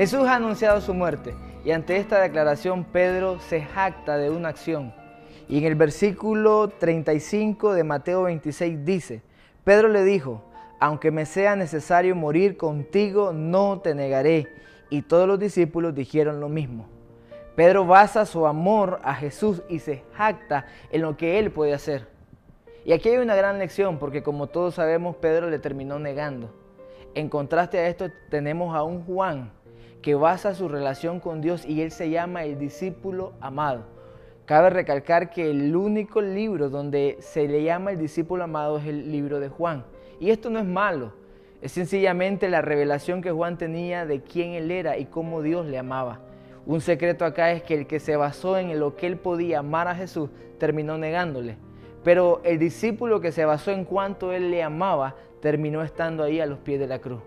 Jesús ha anunciado su muerte y ante esta declaración Pedro se jacta de una acción. Y en el versículo 35 de Mateo 26 dice, Pedro le dijo, aunque me sea necesario morir contigo, no te negaré. Y todos los discípulos dijeron lo mismo. Pedro basa su amor a Jesús y se jacta en lo que él puede hacer. Y aquí hay una gran lección porque como todos sabemos, Pedro le terminó negando. En contraste a esto tenemos a un Juan que basa su relación con Dios y él se llama el discípulo amado. Cabe recalcar que el único libro donde se le llama el discípulo amado es el libro de Juan. Y esto no es malo, es sencillamente la revelación que Juan tenía de quién él era y cómo Dios le amaba. Un secreto acá es que el que se basó en lo que él podía amar a Jesús terminó negándole. Pero el discípulo que se basó en cuánto él le amaba terminó estando ahí a los pies de la cruz.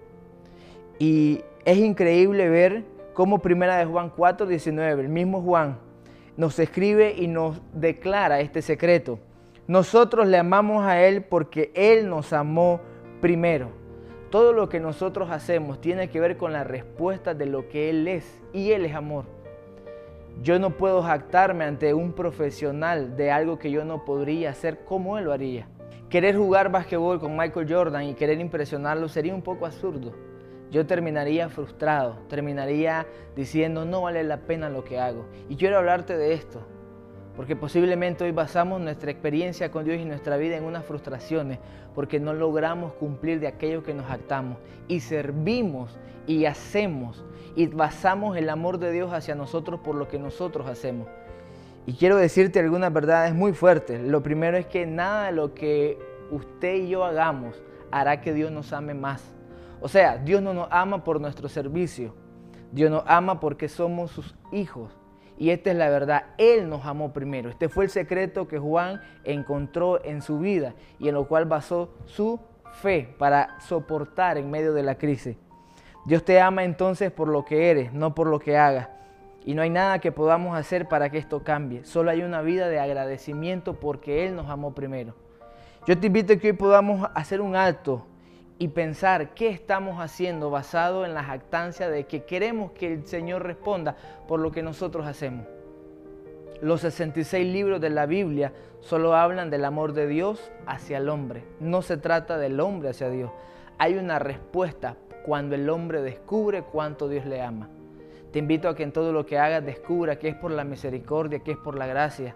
Y es increíble ver cómo Primera de Juan 4, 19, el mismo Juan nos escribe y nos declara este secreto. Nosotros le amamos a Él porque Él nos amó primero. Todo lo que nosotros hacemos tiene que ver con la respuesta de lo que Él es y Él es amor. Yo no puedo jactarme ante un profesional de algo que yo no podría hacer como Él lo haría. Querer jugar basquetbol con Michael Jordan y querer impresionarlo sería un poco absurdo. Yo terminaría frustrado, terminaría diciendo no vale la pena lo que hago. Y quiero hablarte de esto, porque posiblemente hoy basamos nuestra experiencia con Dios y nuestra vida en unas frustraciones, porque no logramos cumplir de aquello que nos actamos y servimos y hacemos y basamos el amor de Dios hacia nosotros por lo que nosotros hacemos. Y quiero decirte algunas verdades muy fuertes. Lo primero es que nada de lo que usted y yo hagamos hará que Dios nos ame más. O sea, Dios no nos ama por nuestro servicio. Dios nos ama porque somos sus hijos. Y esta es la verdad, Él nos amó primero. Este fue el secreto que Juan encontró en su vida y en lo cual basó su fe para soportar en medio de la crisis. Dios te ama entonces por lo que eres, no por lo que hagas. Y no hay nada que podamos hacer para que esto cambie. Solo hay una vida de agradecimiento porque Él nos amó primero. Yo te invito a que hoy podamos hacer un alto y pensar qué estamos haciendo basado en la jactancia de que queremos que el Señor responda por lo que nosotros hacemos. Los 66 libros de la Biblia solo hablan del amor de Dios hacia el hombre. No se trata del hombre hacia Dios. Hay una respuesta cuando el hombre descubre cuánto Dios le ama. Te invito a que en todo lo que hagas descubra que es por la misericordia, que es por la gracia.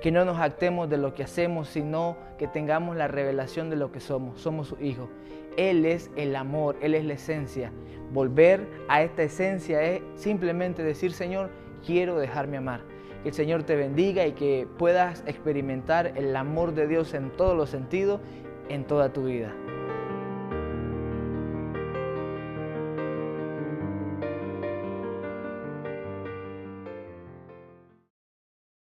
Que no nos actemos de lo que hacemos, sino que tengamos la revelación de lo que somos. Somos sus hijos. Él es el amor, Él es la esencia. Volver a esta esencia es simplemente decir, Señor, quiero dejarme amar. Que el Señor te bendiga y que puedas experimentar el amor de Dios en todos los sentidos, en toda tu vida.